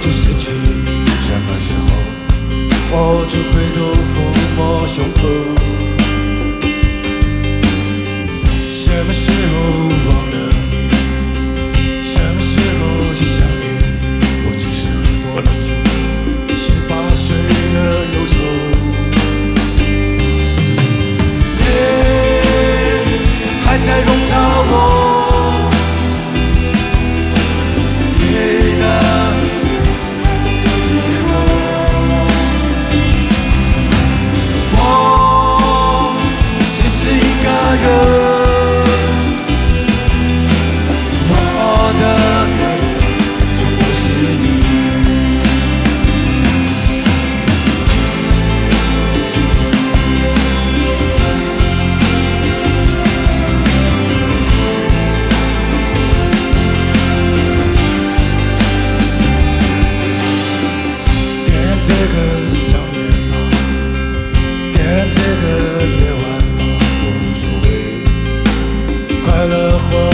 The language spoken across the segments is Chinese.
就失去？什么时候？我就回头抚摸胸口。什么时候？的火。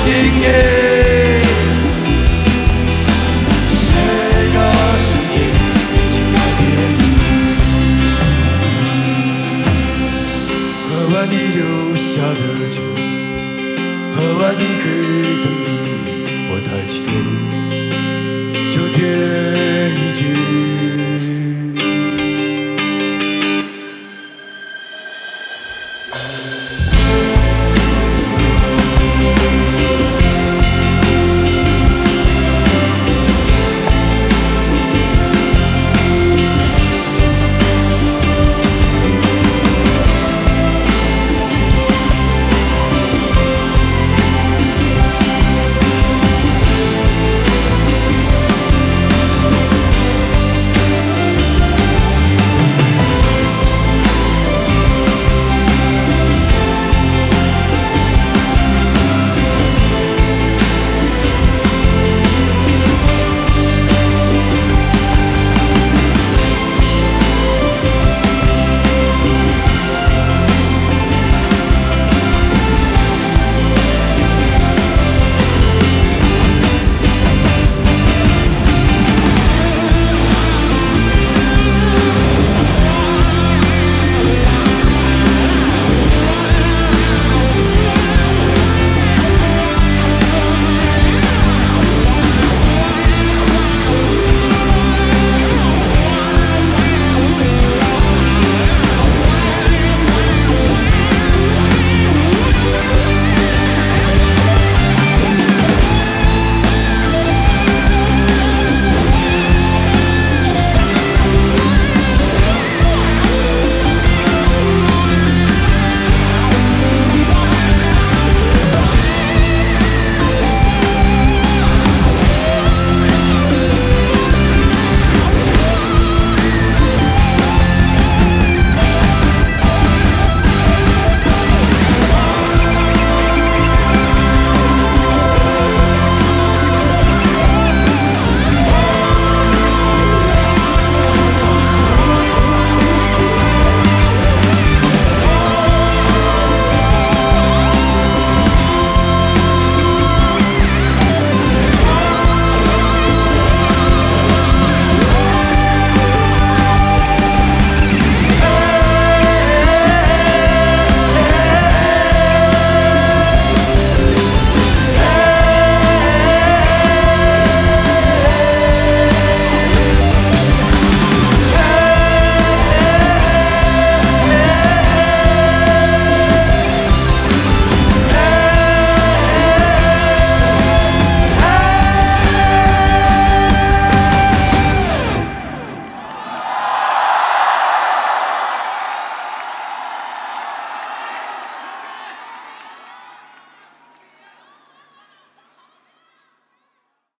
今夜，谁？喝完你留下的酒，喝完你给的，我抬起头，秋天已经。